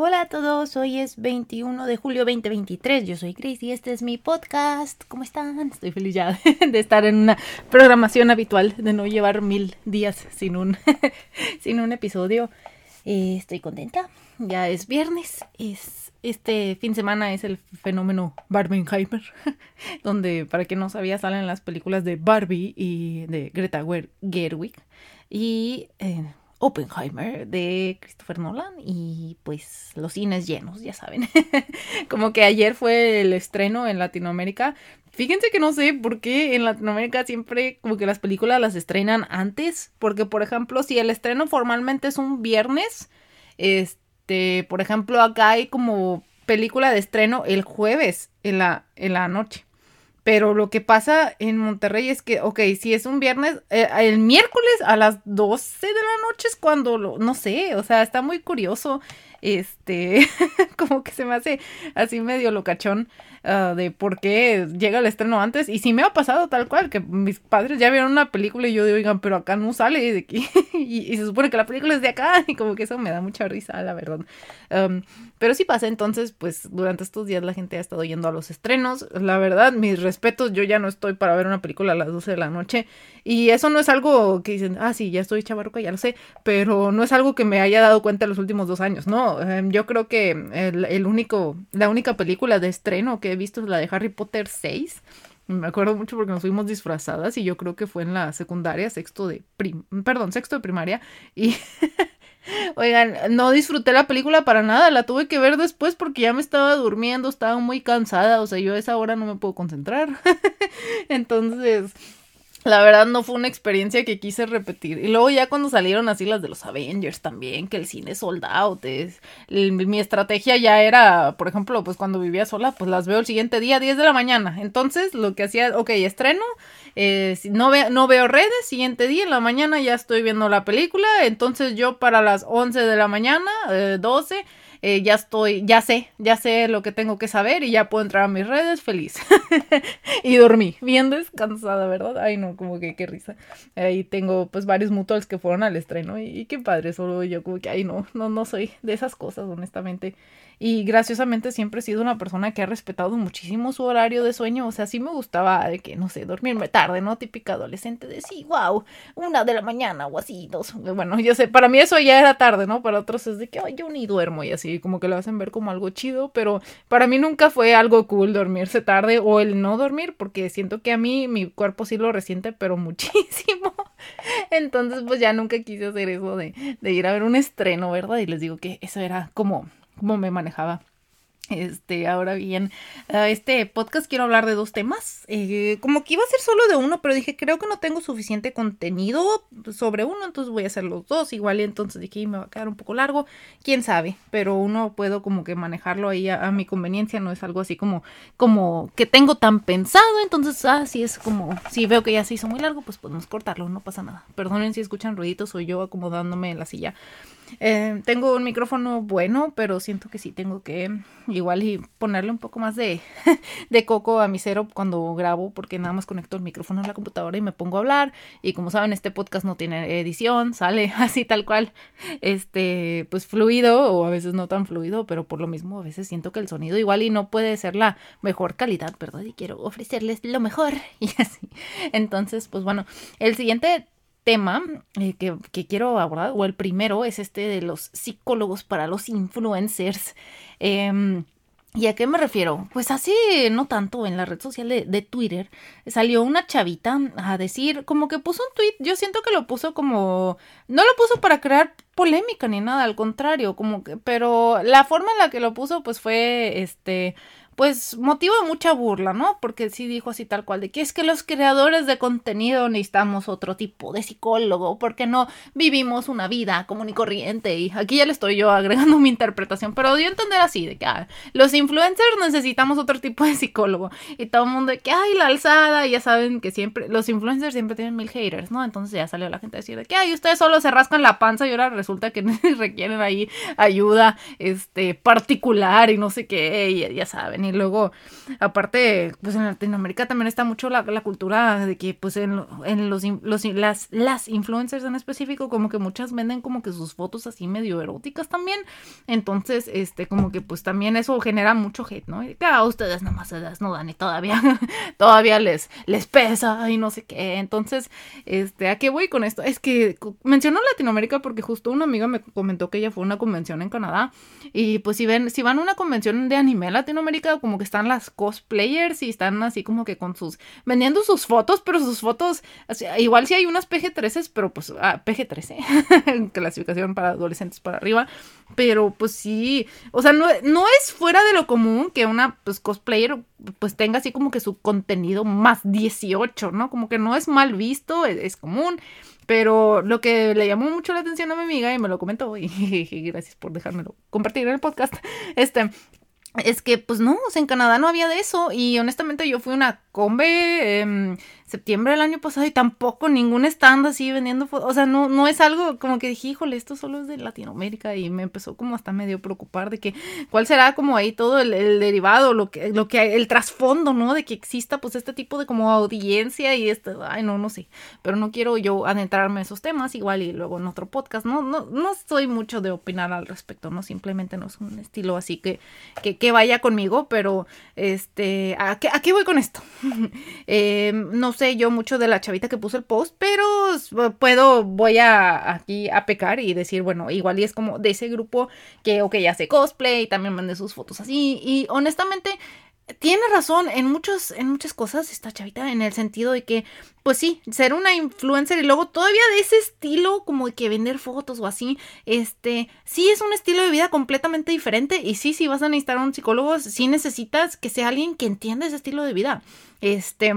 Hola a todos, hoy es 21 de julio 2023, yo soy Chris y este es mi podcast. ¿Cómo están? Estoy feliz ya de estar en una programación habitual, de no llevar mil días sin un, sin un episodio. Eh, estoy contenta, ya es viernes, es, este fin de semana es el fenómeno Barbenheimer, donde para quien no sabía salen las películas de Barbie y de Greta Gerwig y... Eh, Oppenheimer de Christopher Nolan y pues los cines llenos, ya saben. Como que ayer fue el estreno en Latinoamérica. Fíjense que no sé por qué en Latinoamérica siempre como que las películas las estrenan antes, porque por ejemplo, si el estreno formalmente es un viernes, este, por ejemplo, acá hay como película de estreno el jueves en la en la noche. Pero lo que pasa en Monterrey es que, ok, si es un viernes, eh, el miércoles a las 12 de la noche es cuando, lo, no sé, o sea, está muy curioso este, como que se me hace así medio locachón uh, de por qué llega el estreno antes. Y si me ha pasado tal cual, que mis padres ya vieron una película y yo digo, oigan, pero acá no sale de aquí. y, se supone que la película es de acá. Y como que eso me da mucha risa, la verdad. Um, pero sí pasa, entonces, pues durante estos días la gente ha estado yendo a los estrenos. La verdad, mis respetos, yo ya no estoy para ver una película a las 12 de la noche. Y eso no es algo que dicen, ah, sí, ya estoy chavarruca, ya lo sé. Pero no es algo que me haya dado cuenta en los últimos dos años, ¿no? Em, yo creo que el, único, la única película de estreno que he visto la de Harry Potter 6. Me acuerdo mucho porque nos fuimos disfrazadas y yo creo que fue en la secundaria, sexto de prim perdón, sexto de primaria y oigan, no disfruté la película para nada, la tuve que ver después porque ya me estaba durmiendo, estaba muy cansada, o sea, yo a esa hora no me puedo concentrar. Entonces, la verdad no fue una experiencia que quise repetir. Y luego ya cuando salieron así las de los Avengers también, que el cine sold out, es, mi estrategia ya era, por ejemplo, pues cuando vivía sola, pues las veo el siguiente día, 10 de la mañana. Entonces lo que hacía, ok, estreno, eh, no, veo, no veo redes, siguiente día en la mañana ya estoy viendo la película, entonces yo para las 11 de la mañana, eh, 12, eh, ya estoy, ya sé, ya sé lo que tengo que saber y ya puedo entrar a mis redes feliz. y dormí, bien descansada, ¿verdad? Ay, no, como que qué risa. Ahí tengo pues varios mutuals que fueron al estreno y, y, qué padre, solo yo como que, ay, no, no, no soy de esas cosas, honestamente. Y graciosamente siempre he sido una persona que ha respetado muchísimo su horario de sueño. O sea, sí me gustaba de que, no sé, dormirme tarde, ¿no? Típica adolescente de sí, wow, una de la mañana o así, dos. Bueno, yo sé, para mí eso ya era tarde, ¿no? Para otros es de que, ay, yo ni duermo y así, como que lo hacen ver como algo chido. Pero para mí nunca fue algo cool dormirse tarde o el no dormir, porque siento que a mí mi cuerpo sí lo resiente, pero muchísimo. Entonces, pues ya nunca quise hacer eso de, de ir a ver un estreno, ¿verdad? Y les digo que eso era como cómo me manejaba. Este, ahora bien, este podcast quiero hablar de dos temas. Eh, como que iba a ser solo de uno, pero dije, creo que no tengo suficiente contenido sobre uno, entonces voy a hacer los dos. Igual entonces dije, me va a quedar un poco largo. Quién sabe, pero uno puedo como que manejarlo ahí a, mi conveniencia, no es algo así como, como que tengo tan pensado. Entonces, ah, si es como, si veo que ya se hizo muy largo, pues podemos cortarlo, no pasa nada. Perdonen si escuchan ruiditos, soy yo acomodándome en la silla. Eh, tengo un micrófono bueno, pero siento que sí tengo que igual y ponerle un poco más de, de coco a mi cero cuando grabo, porque nada más conecto el micrófono a la computadora y me pongo a hablar. Y como saben, este podcast no tiene edición, sale así tal cual, este, pues fluido o a veces no tan fluido, pero por lo mismo a veces siento que el sonido igual y no puede ser la mejor calidad, ¿verdad? Y quiero ofrecerles lo mejor y así. Entonces, pues bueno, el siguiente tema eh, que, quiero abordar, o el primero, es este de los psicólogos para los influencers. Em, ¿Y a qué me refiero? Pues así, no tanto, en la red social de, de, Twitter salió una chavita a decir, como que puso un tweet, yo siento que lo puso como, no lo puso para crear polémica ni nada, al contrario, como que, pero la forma en la que lo puso pues fue, este, pues motiva mucha burla, ¿no? Porque sí dijo así tal cual de que es que los creadores de contenido necesitamos otro tipo de psicólogo, porque no vivimos una vida común y corriente. Y aquí ya le estoy yo agregando mi interpretación, pero dio a entender así de que ah, los influencers necesitamos otro tipo de psicólogo. Y todo el mundo de que ay, la alzada, y ya saben que siempre, los influencers siempre tienen mil haters, ¿no? Entonces ya salió la gente a decir de que ay, ustedes solo se rascan la panza y ahora resulta que requieren ahí ayuda este particular y no sé qué, y ya saben, y luego aparte pues en Latinoamérica también está mucho la, cultura de que pues en, en los, los las, las influencers en específico como que muchas venden como que sus fotos así medio eróticas también, entonces este como que pues también eso genera mucho hate, ¿no? Y claro, ustedes nomás se desnudan y todavía todavía les les pesa y no sé qué, entonces este a qué voy con esto, es que menciono Latinoamérica porque justo una amiga me comentó que ella fue a una convención en Canadá y pues si ven, si van a una convención de anime en Como que están las cosplayers y están así como que con sus, vendiendo sus fotos, pero sus fotos, igual si hay unas PG-13, pero pues ah, PG-13, clasificación para adolescentes para arriba, pero pues sí, o sea, no, no es fuera de lo común que una pues cosplayer pues tenga así como que su contenido más 18, ¿no? Como que no es mal visto, es común. Pero lo que le llamó mucho la atención a mi amiga y me lo comentó y, gracias por dejármelo compartir en el podcast, este, es que pues no, o sea, en Canadá no había de eso y honestamente yo fui una combe en septiembre del año pasado y tampoco ningún stand así vendiendo fotos. O sea, no, no es algo como que dije, híjole, esto solo es de Latinoamérica y me empezó como hasta medio preocupar de que cuál será como ahí todo el, derivado, lo que, lo que el trasfondo, ¿no? De que exista pues este tipo de como audiencia y esto, ay, no, no sé. Pero no quiero yo adentrarme en esos temas, igual y luego en otro podcast. No, no, no soy mucho de opinar al respecto, ¿no? Simplemente no es un estilo así que, que, que vaya conmigo, pero este, ¿a qué, ¿a qué voy con esto? Eh, no sé yo mucho de la chavita que puso el post, pero puedo, voy a aquí a pecar y decir, bueno, igual y es como de ese grupo que, ok, hace cosplay, también mande sus fotos así, y honestamente tiene razón en muchos en muchas cosas esta chavita en el sentido de que pues sí ser una influencer y luego todavía de ese estilo como de que vender fotos o así este sí es un estilo de vida completamente diferente y sí si vas a necesitar a un psicólogo sí necesitas que sea alguien que entienda ese estilo de vida. Este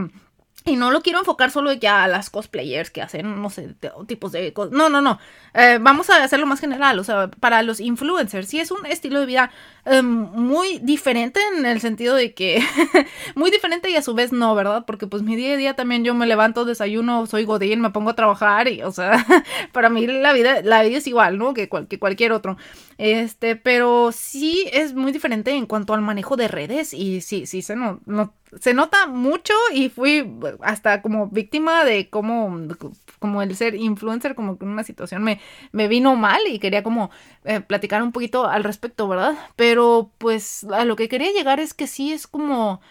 y no lo quiero enfocar solo ya a las cosplayers que hacen, no sé, tipos de cosas. No, no, no. Eh, vamos a hacerlo más general. O sea, para los influencers, sí es un estilo de vida em, muy diferente en el sentido de que. muy diferente y a su vez no, ¿verdad? Porque pues mi día a día también yo me levanto, desayuno, soy godín, me pongo a trabajar y, o sea, para mí la vida, la vida es igual, ¿no? Que, que cualquier otro. Este, pero sí es muy diferente en cuanto al manejo de redes y sí, sí se no, no se nota mucho y fui hasta como víctima de cómo, como el ser influencer, como que una situación me, me vino mal y quería como eh, platicar un poquito al respecto, ¿verdad? Pero pues a lo que quería llegar es que sí es como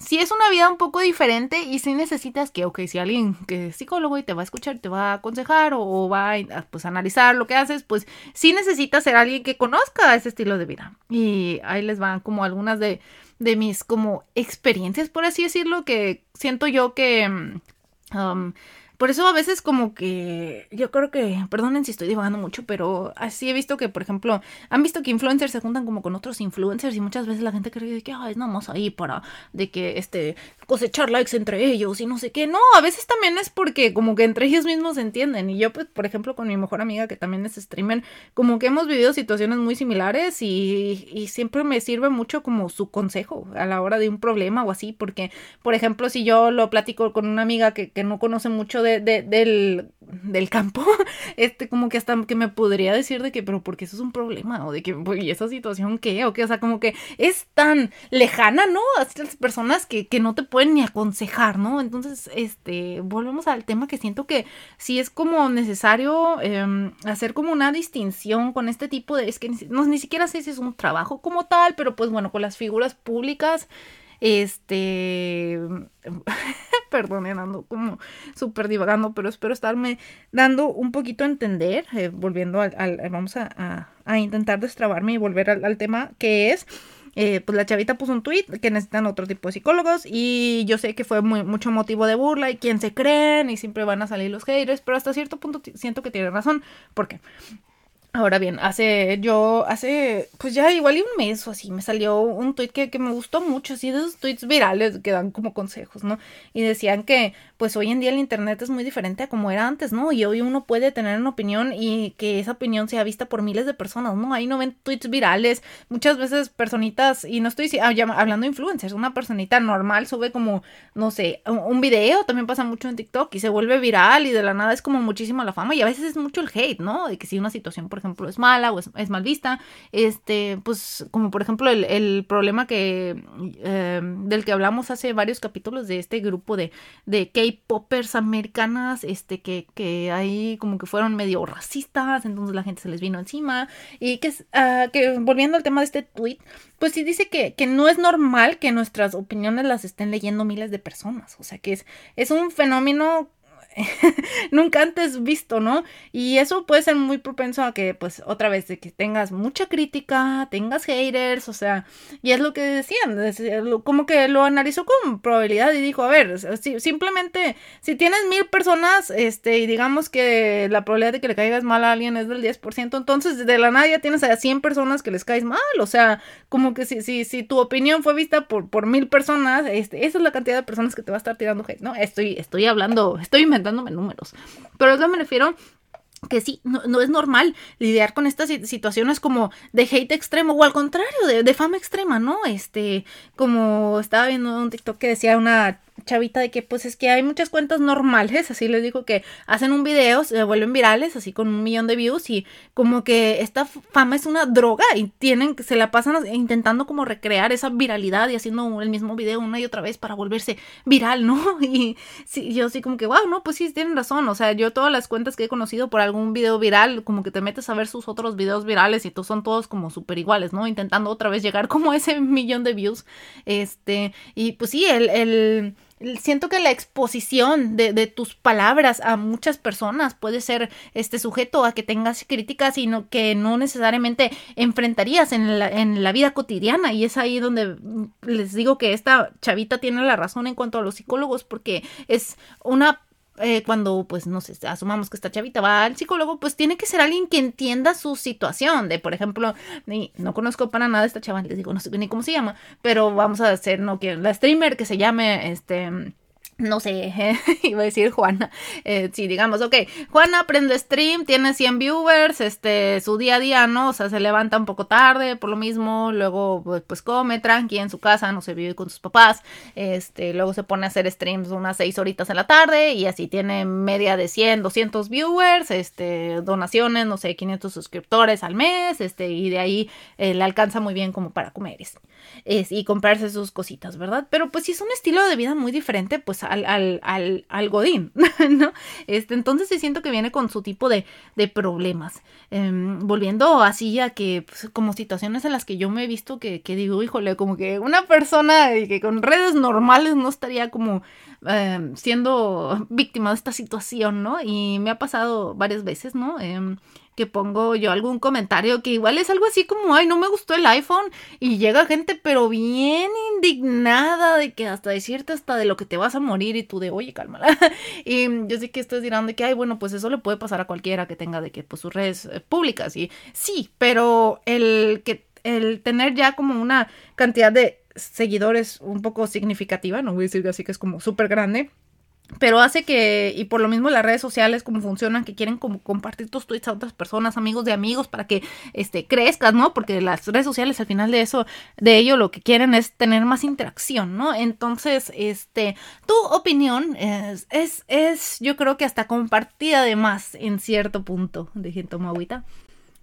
si es una vida un poco diferente y si necesitas que, ok, si alguien que es psicólogo y te va a escuchar, te va a aconsejar o, va a pues, analizar lo que haces, pues sí necesitas ser alguien que conozca ese estilo de vida. Y ahí les van como algunas de de mis como experiencias, por así decirlo, que siento yo que... Mm, um, por eso a veces como que yo creo que, perdonen si estoy divagando mucho, pero así he visto que, por ejemplo, han visto que influencers se juntan como con otros influencers y muchas veces la gente cree que es nada más ahí para de que este cosechar likes entre ellos y no sé qué. No, a veces también es porque como que entre ellos mismos se entienden. Y yo, pues, por ejemplo, con mi mejor amiga que también es streamer, como que hemos vivido situaciones muy similares y, y siempre me sirve mucho como su consejo a la hora de un problema o así, porque, por ejemplo, si yo lo platico con una amiga que, que no conoce mucho de del, del campo, este, como que hasta que me podría decir de que, pero porque eso es un problema, o de que, ¿y esa situación qué? O que, o sea, como que es tan lejana, ¿no? A las personas que, que no te pueden ni aconsejar, ¿no? Entonces, este, volvemos al tema que siento que sí es como necesario em, hacer como una distinción con este tipo de, es que no, ni siquiera sé si es un trabajo como tal, pero pues bueno, con las figuras públicas este, perdonen, ando como súper divagando, pero espero estarme dando un poquito a entender, eh, volviendo al, vamos a, a, intentar destrabarme y volver al, tema que es... Eh, pues la chavita puso un tweet que necesitan otro tipo de psicólogos y yo sé que fue mucho motivo de burla y quién se creen y siempre van a salir los haters, pero hasta cierto punto siento que tiene razón. ¿Por qué? Ahora bien, hace yo, hace, pues ya igual y un mes o así, me salió un tweet que, que me gustó mucho, así de esos tweets virales que dan como consejos, ¿no? Y decían que, pues hoy en día el internet es muy diferente a como era antes, ¿no? Y hoy uno puede tener una opinión y que esa opinión sea vista por miles de personas, ¿no? Ahí no ven tweets virales, muchas veces personitas, y no estoy ah, hablando de influencers, una personita normal sube como, no sé, un video, también pasa mucho en TikTok y se vuelve viral y de la nada es como muchísima la fama y a veces es mucho el hate, ¿no? De que si una situación, por ejemplo, es mala o es, mal vista. Este, pues, como por ejemplo, el, problema que em, del que hablamos hace varios capítulos de este grupo de, de K-popers americanas, este, que, que ahí como que fueron medio racistas, entonces la gente se les vino encima. Y que, uh, que volviendo al tema de este tweet, pues sí dice que, que no es normal que nuestras opiniones las estén leyendo miles de personas. O sea que es, es un fenómeno nunca antes visto, ¿no? Y eso puede ser muy propenso a que, pues, otra vez, de que tengas mucha crítica, tengas haters, o sea, y es lo que decían, como que lo analizó con probabilidad y dijo, a ver, simplemente, si tienes mil personas, este, y digamos que la probabilidad de que le caigas mal a alguien es del 10%, entonces de la nada ya tienes a 100 personas que les caes mal, o sea, como que si, si, si tu opinión fue vista por, por mil personas, este, esa es la cantidad de personas que te va a estar tirando hate, ¿no? Estoy, estoy hablando, estoy dándome números. Pero eso me refiero que sí, no, es normal lidiar con estas situaciones como de hate extremo o al contrario, de, de, fama extrema, ¿no? Este, como estaba viendo un TikTok que decía una chavita de que pues es que hay muchas cuentas normales, así les digo que hacen un video, se vuelven virales, así con un millón de views y como que esta fama es una droga y tienen, se la pasan intentando como recrear esa viralidad y haciendo el mismo video una y otra vez para volverse viral, ¿no? Y sí, yo así como que, wow, no, pues sí, tienen razón, o sea, yo todas las cuentas que he conocido por algún video viral, como que te metes a ver sus otros videos virales y todos son todos como súper iguales, ¿no? Intentando otra vez llegar como a ese millón de views, este, y pues sí, el siento que la exposición de, tus palabras a muchas personas puede ser este sujeto a que tengas críticas, sino que no necesariamente enfrentarías en la, en la vida cotidiana. Y es ahí donde les digo que esta chavita tiene la razón en cuanto a los psicólogos, porque es una eh, cuando, pues, no sé, asumamos que esta chavita va al psicólogo, pues tiene que ser alguien que entienda su situación. De, por ejemplo, ni, no conozco para nada esta chava, les digo, no sé ni cómo se llama, pero vamos a hacer, no, que la streamer que se llame, este no sé, iba a decir Juana, eh, sí, digamos, ok, Juana prende stream, tiene 100 viewers, este, su día a día, ¿no? O sea, se levanta un poco tarde, por lo mismo, luego, pues, pues come tranqui en su casa, no se vive con sus papás, este, luego se pone a hacer streams unas 6 horitas en la tarde y así tiene media de 100, 200 viewers, este, donaciones, no sé, 500 suscriptores al mes, este, y de ahí eh, le alcanza muy bien como para comer es, y comprarse sus cositas, ¿verdad? Pero pues si es un estilo de vida muy diferente, pues al, al, al, al Godín, ¿no? Este, entonces sí siento que viene con su tipo de, de problemas. Em, volviendo así a que, pues, como situaciones en las que yo me he visto que, que digo, híjole, como que una persona que con redes normales no estaría como em, siendo víctima de esta situación, ¿no? Y me ha pasado varias veces, ¿no? Em, que pongo yo algún comentario que igual es algo así como, ay, no me gustó el iPhone y llega gente pero bien indignada de que hasta decirte hasta de lo que te vas a morir y tú de, oye, cálmala. y yo sé que estoy dirán de que, ay, bueno, pues eso le puede pasar a cualquiera que tenga de que, pues sus redes eh, públicas y sí, pero el que, el tener ya como una cantidad de seguidores un poco significativa, no voy a decir así que es como súper grande, pero hace que, y por lo mismo las redes sociales como funcionan, que quieren como compartir tus tweets a otras personas, amigos de amigos, para que este crezcas, ¿no? Porque las redes sociales al final de eso, de ello lo que quieren es tener más interacción, ¿no? Entonces, este, tu opinión es, es, es yo creo que hasta compartida de más en cierto punto. Dejen tomar agüita.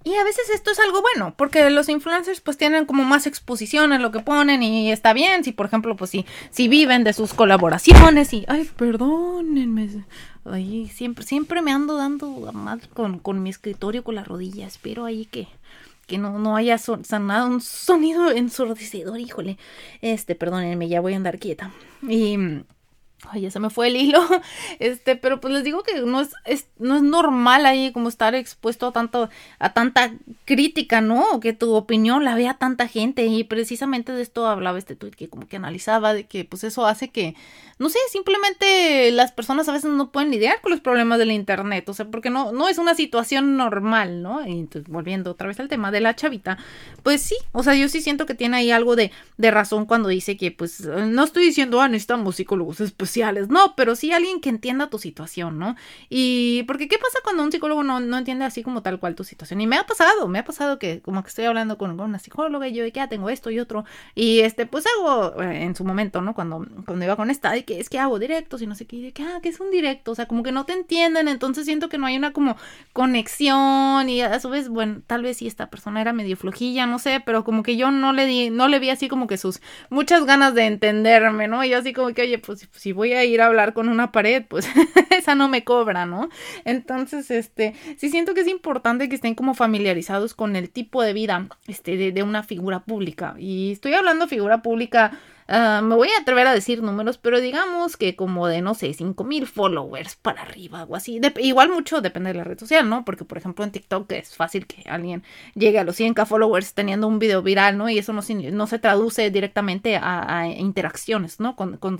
Y a veces esto es algo bueno, porque los influencers pues tienen como más exposición en lo que ponen y está bien, si por ejemplo pues si, si viven de sus colaboraciones y, ay, perdónenme, ay, siempre, siempre me ando dando mal con, con mi escritorio con la rodilla, espero ahí que, que no, no haya sonado un sonido ensordecedor, híjole, este, perdónenme, ya voy a andar quieta. Y Ay, ya se me fue el hilo. Este, pero pues les digo que no es, es, no es normal ahí como estar expuesto a tanto, a tanta crítica, ¿no? Que tu opinión la vea tanta gente. Y precisamente de esto hablaba este tweet que como que analizaba de que pues eso hace que, no sé, simplemente las personas a veces no pueden lidiar con los problemas del internet. O sea, porque no, no es una situación normal, ¿no? Y entonces, volviendo otra vez al tema de la chavita, pues sí, o sea, yo sí siento que tiene ahí algo de, de razón cuando dice que pues no estoy diciendo, ah, necesitamos psicólogos, es pues cruciales, no, pero sí alguien que entienda tu situación, ¿no? Y porque ¿qué pasa cuando un psicólogo no, no entiende así como tal cual tu situación? Y me ha pasado, me ha pasado que como que estoy hablando con, una psicóloga y yo de que ya ah, tengo esto y otro, y este, pues hago eh, en su momento, ¿no? Cuando, cuando iba con esta, y que es que hago directos y no sé qué, de que, ah, que es un directo, o sea, como que no te entienden, entonces siento que no hay una como conexión y a su vez, bueno, tal vez si esta persona era medio flojilla, no sé, pero como que yo no le di, no le vi así como que sus muchas ganas de entenderme, ¿no? Y así como que, oye, pues si voy a ir a hablar con una pared, pues esa no me cobra, ¿no? Entonces, este, sí siento que es importante que estén como familiarizados con el tipo de vida, este, de, de una figura pública. Y estoy hablando figura pública Ah, me voy a atrever a decir números, pero digamos que como de, no sé, 5000 followers para arriba o así. igual mucho depende de la red social, ¿no? Porque, por ejemplo, en TikTok es fácil que alguien llegue a los 100k followers teniendo un video viral, ¿no? Y eso no, no se traduce directamente a, interacciones, ¿no? Con, con,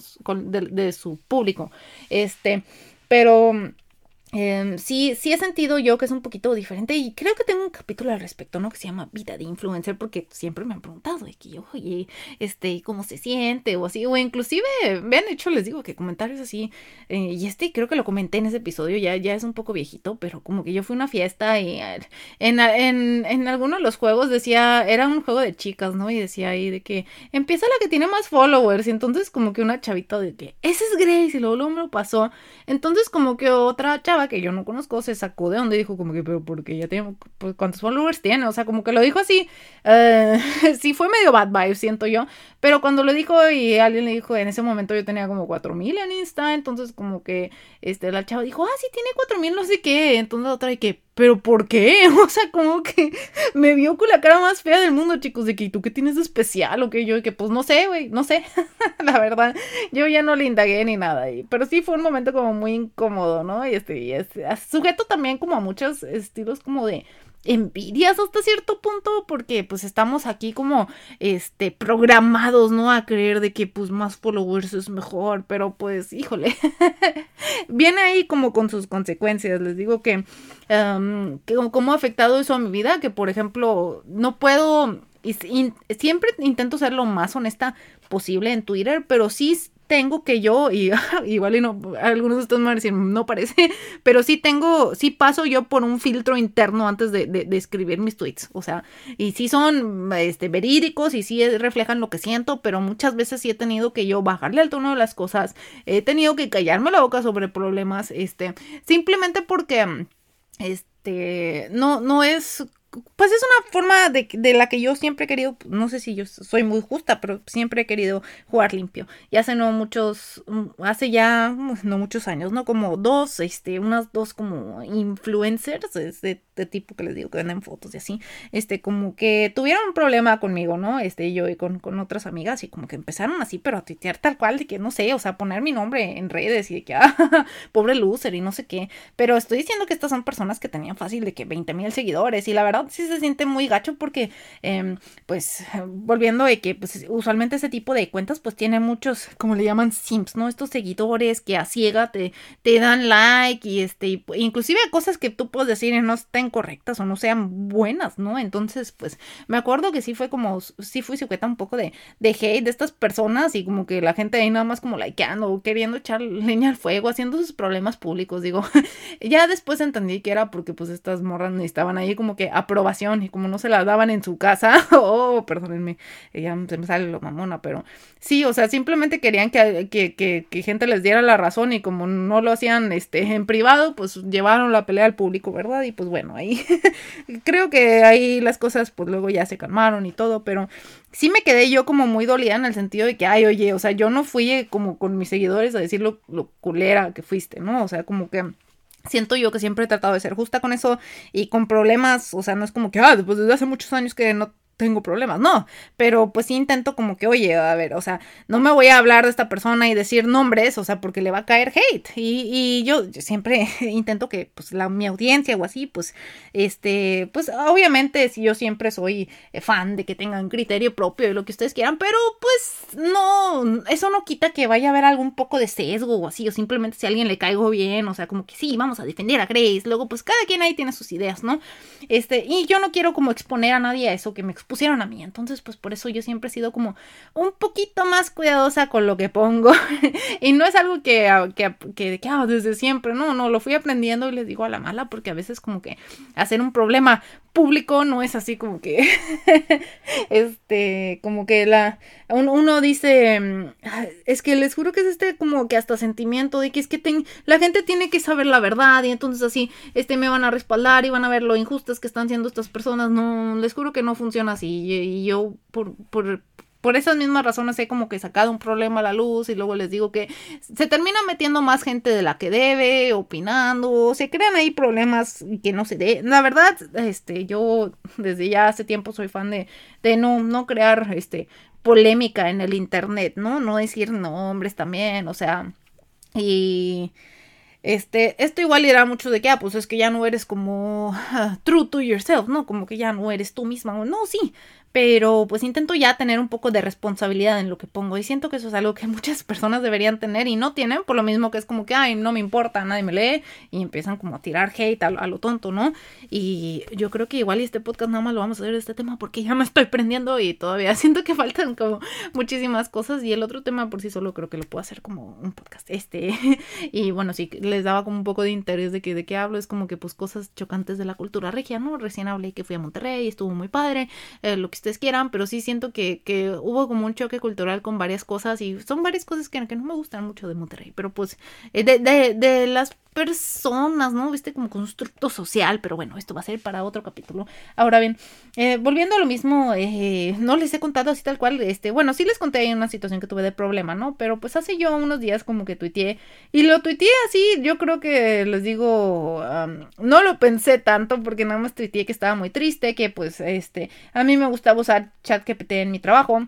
de su público. Este, pero Em, sí, sí he sentido yo que es un poquito diferente y creo que tengo un capítulo al respecto, ¿no? Que se llama Vida de Influencer porque siempre me han preguntado de que, oye, este, ¿cómo se siente? O así, o inclusive me han hecho, les digo, que comentarios así, eh, y este creo que lo comenté en ese episodio, ya, ya es un poco viejito, pero como que yo fui a una fiesta y en, en, en alguno de los juegos decía, era un juego de chicas, ¿no? Y decía ahí de que empieza la que tiene más followers y entonces como que una chavita de que, ese es Grace y luego, luego me lo pasó, entonces como que otra que yo no conozco se sacó de donde dijo como que, pero porque ya tiene, pues, ¿cuántos followers tiene? O sea, como que lo dijo así, uh, sí fue medio bad vibe, siento yo, pero cuando lo dijo y alguien le dijo, en ese momento yo tenía como 4000 en Insta, entonces como que, este, la chava dijo, ah, sí, tiene 4000, no sé qué, entonces otra y que, pero ¿por qué? O sea, como que me vio con la cara más fea del mundo, chicos, de que tú qué tienes de especial o que yo, que pues no sé, güey, no sé, la verdad, yo ya no le indagué ni nada, pero sí fue un momento como muy incómodo, ¿no? Y este, y es, sujeto también como a muchos estilos como de envidias hasta cierto punto porque pues estamos aquí como este programados no a creer de que pues más followers es mejor pero pues híjole. Viene ahí como con sus consecuencias. Les digo que, que cómo ha afectado eso a mi vida que por ejemplo no puedo siempre intento ser lo más honesta posible en Twitter pero sí tengo que yo, y igual y no, algunos de ustedes me van a decir, no parece, pero sí tengo, sí paso yo por un filtro interno antes de, de, escribir mis tweets, o sea, y sí son este, verídicos y sí reflejan lo que siento, pero muchas veces sí he tenido que yo bajarle al tono de las cosas, he tenido que callarme la boca sobre problemas, este, simplemente porque, este, no, no es pues es una forma de, de, la que yo siempre he querido, no sé si yo soy muy justa, pero siempre he querido jugar limpio. Y hace no muchos, hace ya no muchos años, ¿no? Como dos, este, unas dos como influencers de, de tipo que les digo que venden fotos y así, este, como que tuvieron un problema conmigo, ¿no? Este, yo y con, con otras amigas y como que empezaron así, pero a tuitear tal cual, de que no sé, o sea, poner mi nombre en redes y de que, ah, pobre loser y no sé qué. Pero estoy diciendo que estas son personas que tenían fácil de que 20 mil seguidores y la verdad sí se siente muy gacho porque, em, pues, volviendo de que, pues, usualmente ese tipo de cuentas, pues, tiene muchos, como le llaman, simps, ¿no? Estos seguidores que a ciega te, te dan like y, este, inclusive cosas que tú puedes decir y no estén correctas o no sean buenas, ¿no? Entonces, pues, me acuerdo que sí fue como, sí fui sujeta un poco de, de hate de estas personas y como que la gente ahí nada más como likeando, queriendo echar leña al fuego, haciendo sus problemas públicos, digo, ya después entendí que era porque, pues, estas morras estaban ahí como que aprobación y como no se la daban en su casa, oh, perdónenme, ya se me sale lo mamona, pero sí, o sea, simplemente querían que, que, que, que gente les diera la razón y como no lo hacían, este, en privado, pues llevaron la pelea al público, ¿verdad? Y pues bueno, ahí creo que ahí las cosas pues luego ya se calmaron y todo, pero sí me quedé yo como muy dolida en el sentido de que, ay, oye, o sea, yo no fui como con mis seguidores a decir lo, lo culera que fuiste, ¿no? O sea, como que siento yo que siempre he tratado de ser justa con eso y con problemas, o sea, no es como que, ah, después desde hace muchos años que no tengo problemas, no, pero pues sí intento como que, oye, a ver, o sea, no me voy a hablar de esta persona y decir nombres, o sea, porque le va a caer hate. Y, y yo, siempre intento que, pues, la, mi audiencia o así, pues, este, pues, obviamente, si yo siempre soy fan de que tengan criterio propio y lo que ustedes quieran, pero pues, no, eso no quita que vaya a haber algún poco de sesgo o así, o simplemente si a alguien le caigo bien, o sea, como que sí, vamos a defender a Grace, luego, pues, cada quien ahí tiene sus ideas, ¿no? Este, y yo no quiero como exponer a nadie a eso que me expusieron a mí. Entonces, pues por eso yo siempre he sido como un poquito más cuidadosa con lo que pongo. y no es algo que, que, que, que ah, desde siempre, no, no, lo fui aprendiendo y les digo a la mala porque a veces como que hacer un problema público no es así como que, este, como que la, uno, dice, mm, es que les juro que es este como que hasta sentimiento de que es que la gente tiene que saber la verdad y entonces así, este, me van a respaldar y van a ver lo injustas que están siendo estas personas, no, les juro que no funciona así y, yo por, por por esas mismas razones he como que sacado un problema a la luz y luego les digo que se termina metiendo más gente de la que debe, opinando, se crean ahí problemas que no se de. La verdad, este, yo desde ya hace tiempo soy fan de, de no, no crear este polémica en el internet, ¿no? No decir nombres también, o sea, y este, esto igual era mucho de que, ah, pues es que ya no eres como ah, true to yourself, ¿no? Como que ya no eres tú misma. No, sí, pero pues intento ya tener un poco de responsabilidad en lo que pongo y siento que eso es algo que muchas personas deberían tener y no tienen, por lo mismo que es como que, ay, no me importa, nadie me lee y empiezan como a tirar hate a, lo tonto, ¿no? Y yo creo que igual y este podcast nada más lo vamos a hacer de este tema porque ya me estoy prendiendo y todavía siento que faltan como muchísimas cosas y el otro tema por sí solo creo que lo puedo hacer como un podcast este y bueno, sí, les daba como un poco de interés de que de qué hablo, es como que pues cosas chocantes de la cultura regia, ¿no? Recién hablé que fui a Monterrey, estuvo muy padre, eh, lo que quieran, pero sí siento que, que, hubo como un choque cultural con varias cosas y son varias cosas que, que no me gustan mucho de Monterrey, pero pues eh, de, de, de las personas, ¿no? Viste como constructo social, pero bueno, esto va a ser para otro capítulo. Ahora bien, eh, volviendo a lo mismo, eh, no les he contado así tal cual, este, bueno, sí les conté una situación que tuve de problema, ¿no? Pero pues hace yo unos días como que tuiteé y lo tuiteé así, yo creo que les digo, no lo pensé tanto porque nada más tuiteé que estaba muy triste, que pues este, a mí me gustaba usar ChatGPT en mi trabajo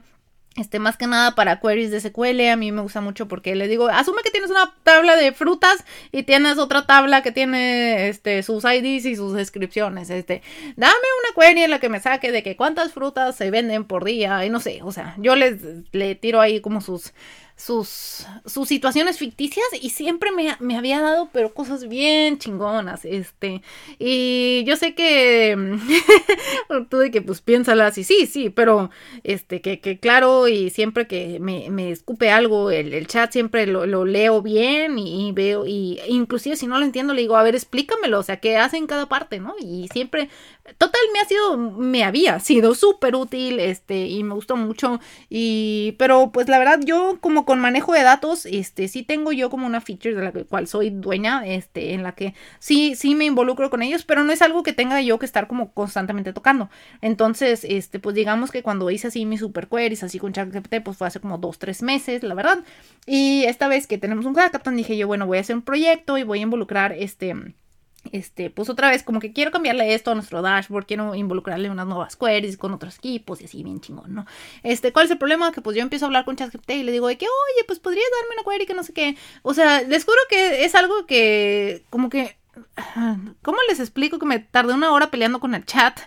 este, más que nada para queries de SQL, a mí me gusta mucho porque le digo, asume que tienes una tabla de frutas y tienes otra tabla que tiene este, sus IDs y sus descripciones. Este, dame una query en la que me saque de que cuántas frutas se venden por día y no sé, o sea, yo les le tiro ahí como sus sus, sus situaciones ficticias y siempre me, me, había dado pero cosas bien chingonas, este, y yo sé que tú de que pues piénsalas y sí, sí, pero este, que, que claro y siempre que me, me escupe algo, el, el chat siempre lo, lo, leo bien y, veo, y inclusive si no lo entiendo le digo, a ver, explícamelo, o sea, qué hace en cada parte, ¿no? Y siempre, total, me ha sido, me había sido súper útil, este, y me gustó mucho, y, pero pues la verdad yo como con manejo de datos, este, sí tengo yo como una feature de la cual soy dueña, este, en la que sí, sí me involucro con ellos, pero no es algo que tenga yo que estar como constantemente tocando. Entonces, este, pues digamos que cuando hice así mis super queries, así con ChatGPT, pues fue hace como dos, tres meses, la verdad. Y esta vez que tenemos un hackathon, dije yo, bueno, voy a hacer un proyecto y voy a involucrar, este, este, pues otra vez, como que quiero cambiarle esto a nuestro dashboard, quiero involucrarle unas nuevas queries con otros equipos y así, bien chingón, ¿no? Este, ¿cuál es el problema? Que pues yo empiezo a hablar con ChatGPT y le digo de que, oye, pues podrías darme una query que no sé qué. O sea, les juro que es algo que, como que ¿Cómo les explico que me tardé una hora peleando con el chat?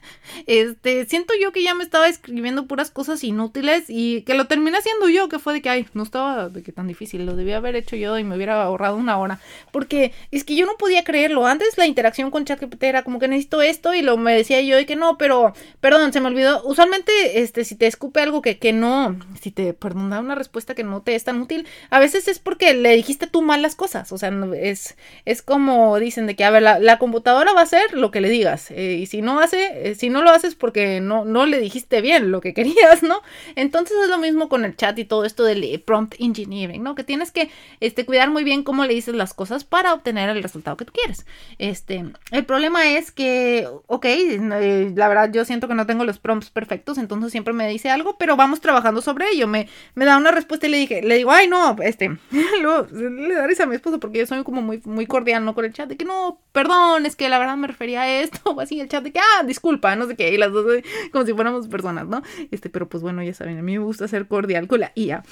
Este, siento yo que ya me estaba escribiendo puras cosas inútiles y que lo terminé haciendo yo, que fue de que, ay, no estaba de que tan difícil, lo debía haber hecho yo y me hubiera ahorrado una hora. Porque es que yo no podía creerlo. Antes la interacción con ChatGPT era como que necesito esto y lo me decía yo y que no, pero, perdón, se me olvidó. Usualmente, este, si te escupe algo que, que no, si te, perdón, da una respuesta que no te es tan útil, a veces es porque le dijiste tú mal las cosas. O sea, es, es como dicen de que, a ver, la, computadora va a hacer lo que le digas. Eh, y si no hace, eh, si no lo haces porque no, no le dijiste bien lo que querías, ¿no? Entonces es lo mismo con el chat y todo esto del prompt engineering, ¿no? Que tienes que este, cuidar muy bien cómo le dices las cosas para obtener el resultado que tú quieres. Este, el problema es que, ok, eh, la verdad yo siento que no tengo los prompts perfectos, entonces siempre me dice algo, pero vamos trabajando sobre ello. Me, me da una respuesta y le dije, le digo, ay, no, este, le daré a mi esposo porque yo soy como muy, muy cordial, ¿no? Con el chat, de que no, perdón, es que la verdad me refería a esto, o así el chat de que, ah, disculpa, no sé qué, y las dos como si fuéramos personas, ¿no? Este, pero pues bueno, ya saben, a mí me gusta ser cordial con la IA.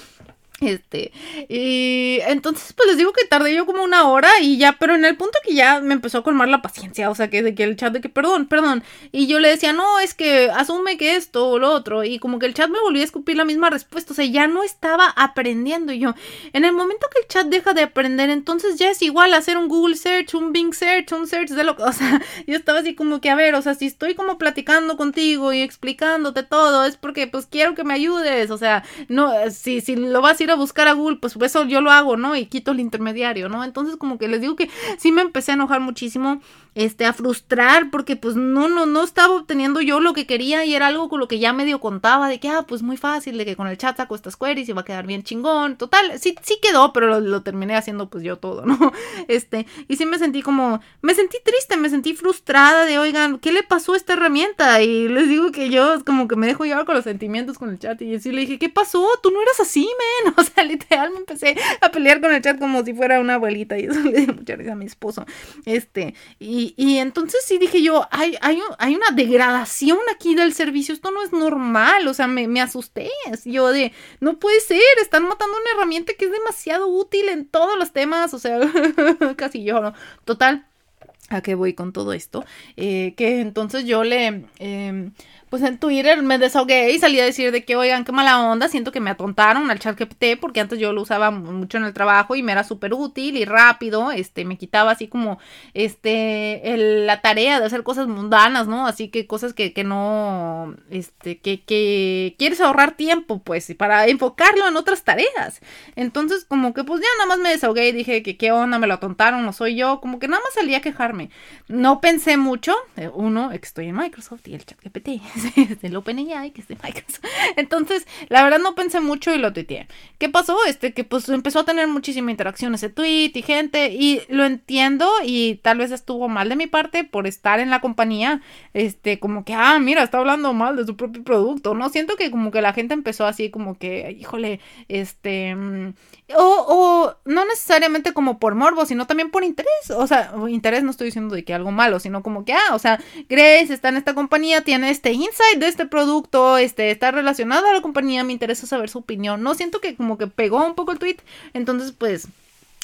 Este, y entonces pues les digo que tardé yo como una hora y ya, pero en el punto que ya me empezó a colmar la paciencia, o sea, que de que el chat de que perdón, perdón, y yo le decía, no, es que asume que esto o lo otro, y como que el chat me volvía a escupir la misma respuesta, o sea, ya no estaba aprendiendo yo. En el momento que el chat deja de aprender, entonces ya es igual hacer un Google search, un Bing search, un search de lo que, o sea, yo estaba así como que, a ver, o sea, si estoy como platicando contigo y explicándote todo, es porque pues quiero que me ayudes, o sea, no, si, si lo vas a ir a buscar a Google, pues eso yo lo hago, ¿no? Y quito el intermediario, ¿no? Entonces como que les digo que sí me empecé a enojar muchísimo este, a frustrar porque pues no, no, no estaba obteniendo yo lo que quería y era algo con lo que ya medio contaba de que, ah, pues muy fácil, de que con el chat saco estas queries y va a quedar bien chingón, total, sí, sí quedó, pero lo, terminé haciendo pues yo todo, ¿no? Este, y sí me sentí como, me sentí triste, me sentí frustrada de, oigan, ¿qué le pasó a esta herramienta? Y les digo que yo como que me dejo llevar con los sentimientos con el chat y así le dije, ¿qué pasó? Tú no eras así, men, o sea, literal me empecé a pelear con el chat como si fuera una abuelita y eso le di mucha risa a mi esposo, este, y y, entonces sí dije yo, hay, hay, una degradación aquí del servicio, esto no es normal, o sea, me, asusté. Yo de, no puede ser, están matando una herramienta que es demasiado útil en todos los temas, o sea, casi yo, ¿no? Total, ¿a qué voy con todo esto? Eh, que entonces yo le... Eh, pues en Twitter me desahogué y salí a decir de que, oigan, qué mala onda, siento que me atontaron al chat GPT porque antes yo lo usaba mucho en el trabajo y me era súper útil y rápido, este, me quitaba así como, este, la tarea de hacer cosas mundanas, ¿no? Así que cosas que, que no, este, que, que quieres ahorrar tiempo, pues, para enfocarlo en otras tareas. Entonces, como que, pues ya nada más me desahogué y dije que qué onda, me lo atontaron, no soy yo, como que nada más salí a quejarme. No pensé mucho, eh, uno, que estoy en Microsoft y el chat GPT del OpenAI, que es de Microsoft. Entonces, la verdad no pensé mucho y lo tuiteé. ¿Qué pasó? Este, que pues empezó a tener muchísima interacción ese tweet y gente, y lo entiendo, y tal vez estuvo mal de mi parte por estar en la compañía, este, como que, ah, mira, está hablando mal de su propio producto, ¿no? Siento que como que la gente empezó así como que, híjole, este, mm, o, o no necesariamente como por morbo, sino también por interés, o sea, interés no estoy diciendo de que algo malo, sino como que, ah, o sea, Grace está en esta compañía, tiene este insight de este producto, este, está relacionado a la compañía, me interesa saber su opinión, no siento que como que pegó un poco el tweet, entonces pues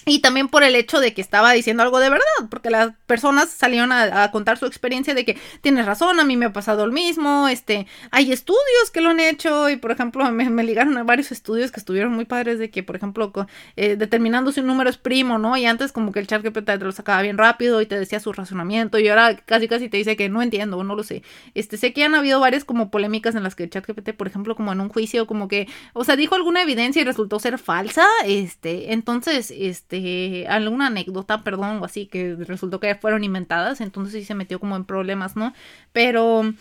y también por el hecho de que estaba diciendo algo de verdad, porque las personas salieron a, contar su experiencia de que tienes razón, a mí me ha pasado lo mismo, este, hay estudios que lo han hecho y por ejemplo me, ligaron a varios estudios que estuvieron muy padres de que por ejemplo eh, determinando si un número es primo, ¿no? Y antes como que el chat GPT te lo sacaba bien rápido y te decía su razonamiento y ahora casi casi te dice que no entiendo, no lo sé. Este, sé que han habido varias como polémicas en las que el chat GPT, por ejemplo, como en un juicio, como que, o sea, dijo alguna evidencia y resultó ser falsa, este, entonces, este, este, alguna anécdota, perdón, o así, que resultó que fueron inventadas, entonces sí se metió como en problemas, ¿no? Pero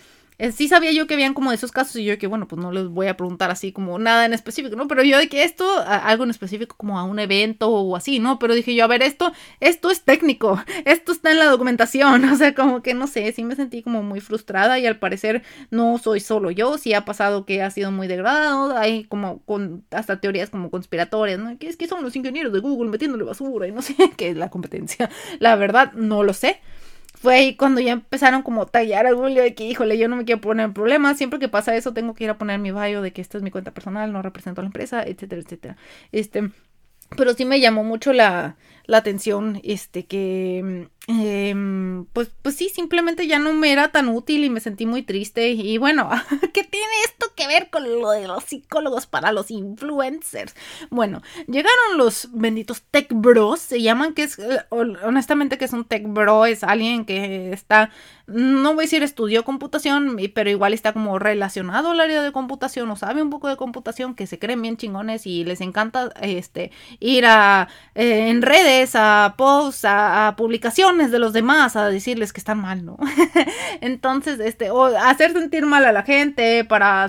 sí sabía yo que habían como esos casos y yo que bueno, pues no les voy a preguntar así como nada en específico, ¿no? Pero yo de que esto, algo en específico como a un evento o así, ¿no? Pero dije yo, a ver, esto, esto es técnico, esto está en la documentación, o sea, como que no sé, sí me sentí como muy frustrada y al parecer no soy solo yo, sí ha pasado que ha sido muy degradado, hay como con hasta teorías como conspiratorias, ¿no? Que es que son los ingenieros de Google metiéndole basura y no sé qué es la competencia. La verdad, no lo sé fue ahí cuando ya empezaron como a tallar al Julio de que, híjole, yo no me quiero poner en problemas. Siempre que pasa eso, tengo que ir a poner mi bio de que esta es mi cuenta personal, no represento a la empresa, etcétera, etcétera. Este, pero sí me llamó mucho la, la atención, este, que Em, pues, pues sí, simplemente ya no me era tan útil y me sentí muy triste. Y bueno, ¿qué tiene ver con lo de los psicólogos para los influencers? Bueno, llegaron los benditos tech bros, se llaman que es, eh, honestamente que es un tech bro, es alguien que está, no voy a decir estudió computación, pero igual está como relacionado al área de computación o sabe un poco de computación, que se creen bien chingones y les encanta este ir a eh, en redes, a posts, a, a publicaciones de los demás a decirles que están mal, ¿no? Entonces, este, o hacer sentir mal a la gente para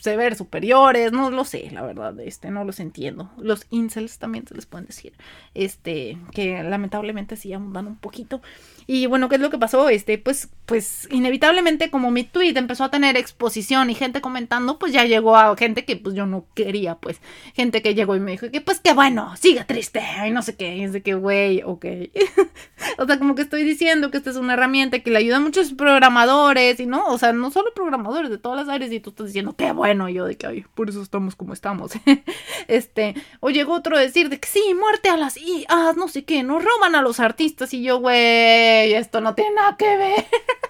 hacerse ver superiores, no lo sé, la verdad, este, no los entiendo. Los incels también se les pueden decir, este, que lamentablemente sí abundan un poquito. Y bueno, ¿qué es lo que pasó? Este, pues, pues inevitablemente como mi tweet empezó a tener exposición y gente comentando, pues ya llegó a gente que pues yo no quería, pues, gente que llegó y me dijo que pues que bueno, siga triste y no sé qué, y es de que, güey, ok. o sea, como que estoy diciendo que esta es una herramienta que le ayuda a muchos programadores y no, o sea, no solo programadores de todas las áreas y tú estás diciendo, qué bueno, y yo de que, ay, por eso estamos como estamos. este, o llegó otro a decir de que sí, muerte a las IAs, no sé qué, nos roban a los artistas y yo, güey, esto no tiene nada que ver.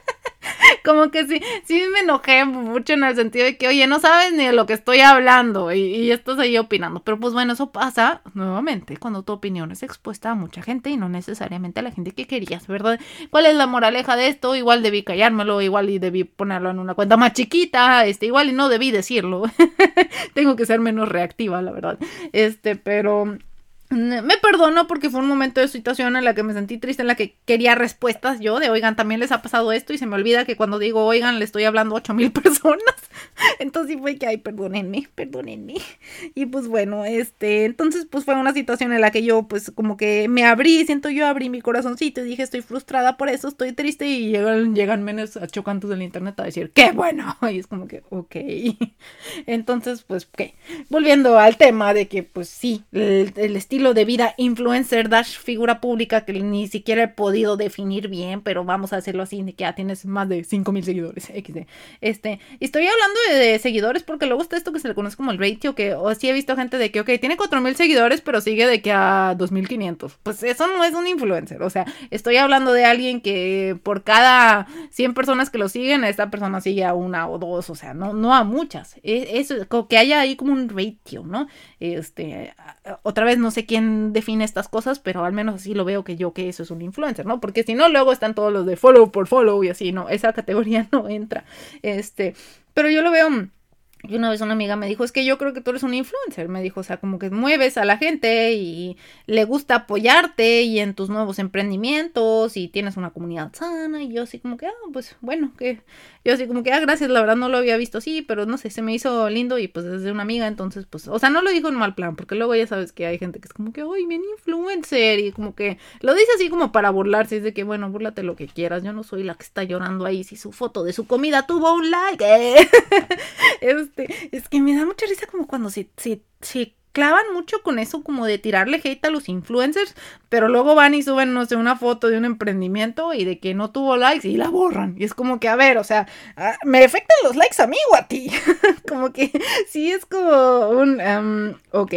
como que sí, sí me enojé mucho en el sentido de que, oye, no sabes ni de lo que estoy hablando y, y estás ahí opinando. Pero pues bueno, eso pasa nuevamente cuando tu opinión es expuesta a mucha gente y no necesariamente a la gente que querías, ¿verdad? ¿Cuál es la moraleja de esto? Igual debí callármelo, igual y debí ponerlo en una cuenta más chiquita, este, igual y no debí decirlo. Tengo que ser menos reactiva, la verdad. Este, pero me perdono porque fue un momento de situación en la que me sentí triste, en la que quería respuestas yo de, oigan, también les ha pasado esto y se me olvida que cuando digo, oigan, le estoy hablando a ocho mil personas. entonces fue que, ay, perdónenme, perdónenme. Y pues bueno, este, entonces pues fue una situación en la que yo pues como que me abrí, siento yo abrí mi corazoncito y dije, estoy frustrada por eso, estoy triste y llegan, llegan menos chocantes del internet a decir, qué bueno. Y es como que, ok. Entonces pues, ¿qué? Volviendo al tema de que pues sí, el estilo de vida influencer dash figura pública que ni siquiera he podido definir bien, pero vamos a hacerlo así, de que ya tienes más de 5000 seguidores. XD. Este, estoy hablando de, seguidores porque luego está esto que se le conoce como el ratio, que o sí he visto gente de que, ok, tiene 4000 seguidores, pero sigue de que a 2500. Pues eso no es un influencer, o sea, estoy hablando de alguien que por cada 100 personas que lo siguen, esta persona sigue a una o dos, o sea, no, no a muchas. E, eso, que haya ahí como un ratio, ¿no? Este, otra vez no sé quién define estas cosas, pero al menos así lo veo que yo que eso es un influencer, ¿no? Porque si no, luego están todos los de follow por follow y así, ¿no? Esa categoría no entra. Este, pero yo lo veo y una vez una amiga me dijo, es que yo creo que tú eres un influencer, me dijo, o sea, como que mueves a la gente y le gusta apoyarte y en tus nuevos emprendimientos y tienes una comunidad sana y yo así como que, ah, pues bueno, que yo así como que, ah, gracias, la verdad no lo había visto así, pero no sé, se me hizo lindo y pues desde una amiga, entonces pues, o sea, no lo dijo en mal plan, porque luego ya sabes que hay gente que es como que, uy, bien influencer y como que lo dice así como para burlarse, es de que, bueno, búrlate lo que quieras, yo no soy la que está llorando ahí si su foto de su comida tuvo un like. Este, es que me da mucha risa como cuando se, se, se clavan mucho con eso como de tirarle hate a los influencers, pero luego van y suben, no sé, una foto de un emprendimiento y de que no tuvo likes y la borran. Y es como que, a ver, o sea, ah, me afectan los likes a mí o a ti. como que sí es como un, um, ok.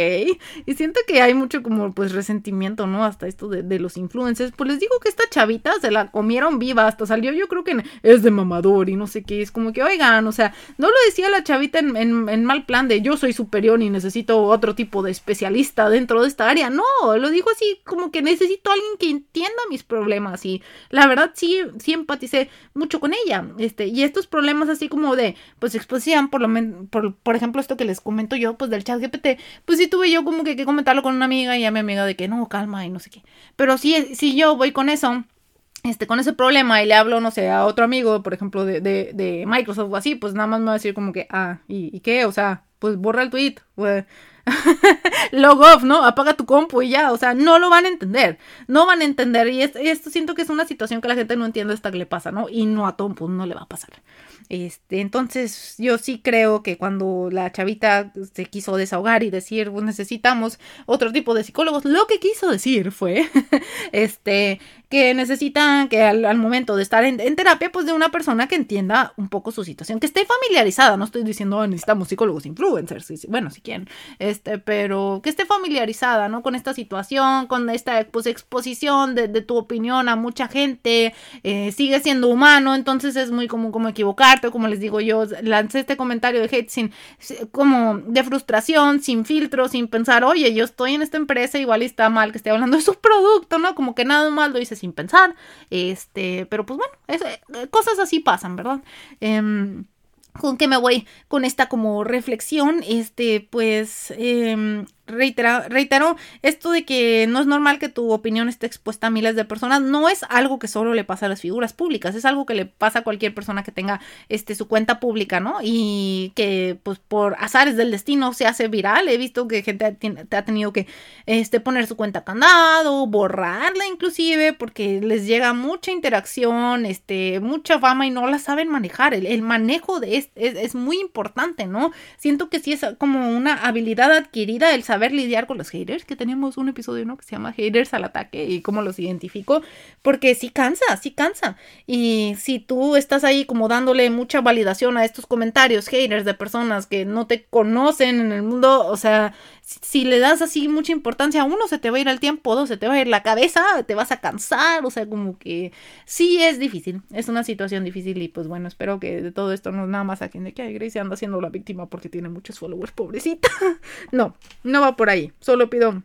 Y siento que hay mucho como pues resentimiento, ¿no? Hasta esto de, los influencers. Pues les digo que esta chavita se la comieron viva, hasta salió yo creo que es de mamador y no sé qué. Es como que, oigan, o sea, no lo decía la chavita en, en, en mal plan de yo soy superior y necesito otro tipo tipo de especialista dentro de esta área. No, lo digo así como que necesito a alguien que entienda mis problemas y la verdad sí, sí empaticé mucho con ella. Este, y estos problemas así como de, pues exposición, por lo menos, por, por ejemplo, esto que les comento yo, pues del chat GPT, pues sí tuve yo como que, que comentarlo con una amiga y a mi amiga de que no, calma y no sé qué. Pero si, si yo voy con eso este, con ese problema y le hablo, no sé, a otro amigo, por ejemplo, de, de, de Microsoft o así, pues nada más me va a decir como que, ah, ¿y, ¿y qué? O sea, pues borra el tweet, pues, log off, ¿no? Apaga tu compu y ya, o sea, no lo van a entender, no van a entender y esto, siento que es una situación que la gente no entiende hasta que le pasa, ¿no? Y no a Tom, pues no le va a pasar. Este, entonces yo sí creo que cuando la chavita se quiso desahogar y decir, pues necesitamos otro tipo de psicólogos, lo que quiso decir fue, este, que necesita que al, momento de estar en, terapia, pues de una persona que entienda un poco su situación, que esté familiarizada, no estoy diciendo necesitamos psicólogos influencers, bueno, si quieren, este, pero que esté familiarizada, ¿no? Con esta situación, con esta pues, exposición de, tu opinión a mucha gente, eh, sigue siendo humano, entonces es muy común como equivocar como les digo yo, lancé este comentario de hate sin, como de frustración, sin filtro, sin pensar, oye, yo estoy en esta empresa, igual está mal que esté hablando de su producto, ¿no? Como que nada mal lo hice sin pensar, este, pero pues bueno, eh, cosas así pasan, ¿verdad? Em, con que me voy con esta como reflexión, este, pues, eh, reitero, reitero esto de que no es normal que tu opinión esté expuesta a miles de personas. No es algo que solo le pasa a las figuras públicas, es algo que le pasa a cualquier persona que tenga este, su cuenta pública, ¿no? Y que pues por azares del destino se hace viral. He visto que gente te ha tenido que este, poner su cuenta candado, borrarla inclusive, porque les llega mucha interacción, este, mucha fama y no la saben manejar. El, manejo de es, es, muy importante, ¿no? Siento que sí es como una habilidad adquirida el saber lidiar con los haters, que tenemos un episodio, ¿no? Que se llama Haters al ataque y cómo los identifico, porque sí cansa, sí cansa. Y si tú estás ahí como dándole mucha validación a estos comentarios, haters de personas que no te conocen en el mundo, o sea, si, le das así mucha importancia, uno se te va a ir al tiempo, dos se te va a ir la cabeza, te vas a cansar, o sea, como que sí es difícil, es una situación difícil y pues bueno, espero que de todo esto no es nada más a quien de que ay, anda siendo la víctima porque tiene muchos followers, pobrecita. no, no va por ahí, solo pido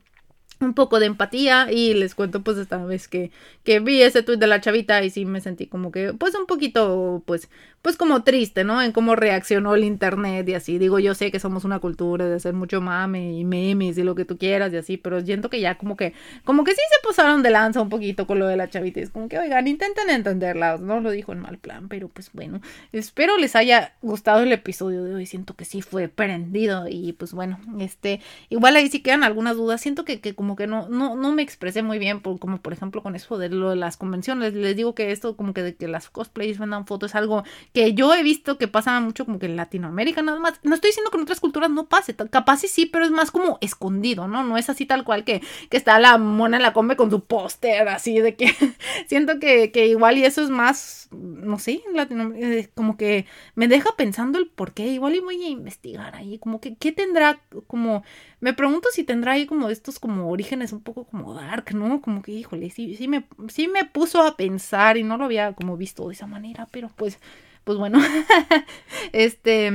un poco de empatía y les cuento pues esta vez que, que vi ese tweet de la chavita y sí me sentí como que pues un poquito pues pues como triste, ¿no? En cómo reaccionó el internet y así. Digo, yo sé que somos una cultura de hacer mucho mame y memes y lo que tú quieras y así, pero siento que ya como que, como que sí se pasaron de lanza un poquito con lo de la chavita. Es como que, oigan, intenten entenderla. No lo dijo en mal plan, pero pues bueno. Espero les haya gustado el episodio de hoy. Siento que sí fue prendido y pues bueno, este, igual ahí sí quedan algunas dudas. Siento que, que como que no, no, no me expresé muy bien, por, como por ejemplo con eso de lo de las convenciones. Les digo que esto como que de que las cosplays vendan fotos es algo que yo he visto que pasa mucho como que en Latinoamérica nada más. No estoy diciendo que en otras culturas no pase, capaz sí, sí, pero es más como escondido, ¿no? No es así tal cual que, que está la mona en la come con su póster, así de que siento que, que, igual y eso es más, no sé, en Latinoamérica, eh, como que me deja pensando el por qué, igual y voy a investigar ahí, como que, ¿qué tendrá como... Me pregunto si tendrá ahí como estos como orígenes un poco como dark, ¿no? Como que, híjole, sí, sí me, sí me puso a pensar y no lo había como visto de esa manera, pero pues pues bueno, este,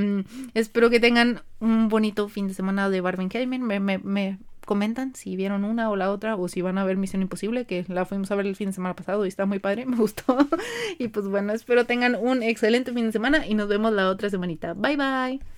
espero que tengan un bonito fin de semana de Barbenheimer. Me, me, me comentan si vieron una o la otra o si van a ver Misión Imposible, que la fuimos a ver el fin de semana pasado y está muy padre, me gustó. y pues bueno, espero tengan un excelente fin de semana y nos vemos la otra semanita. Bye bye.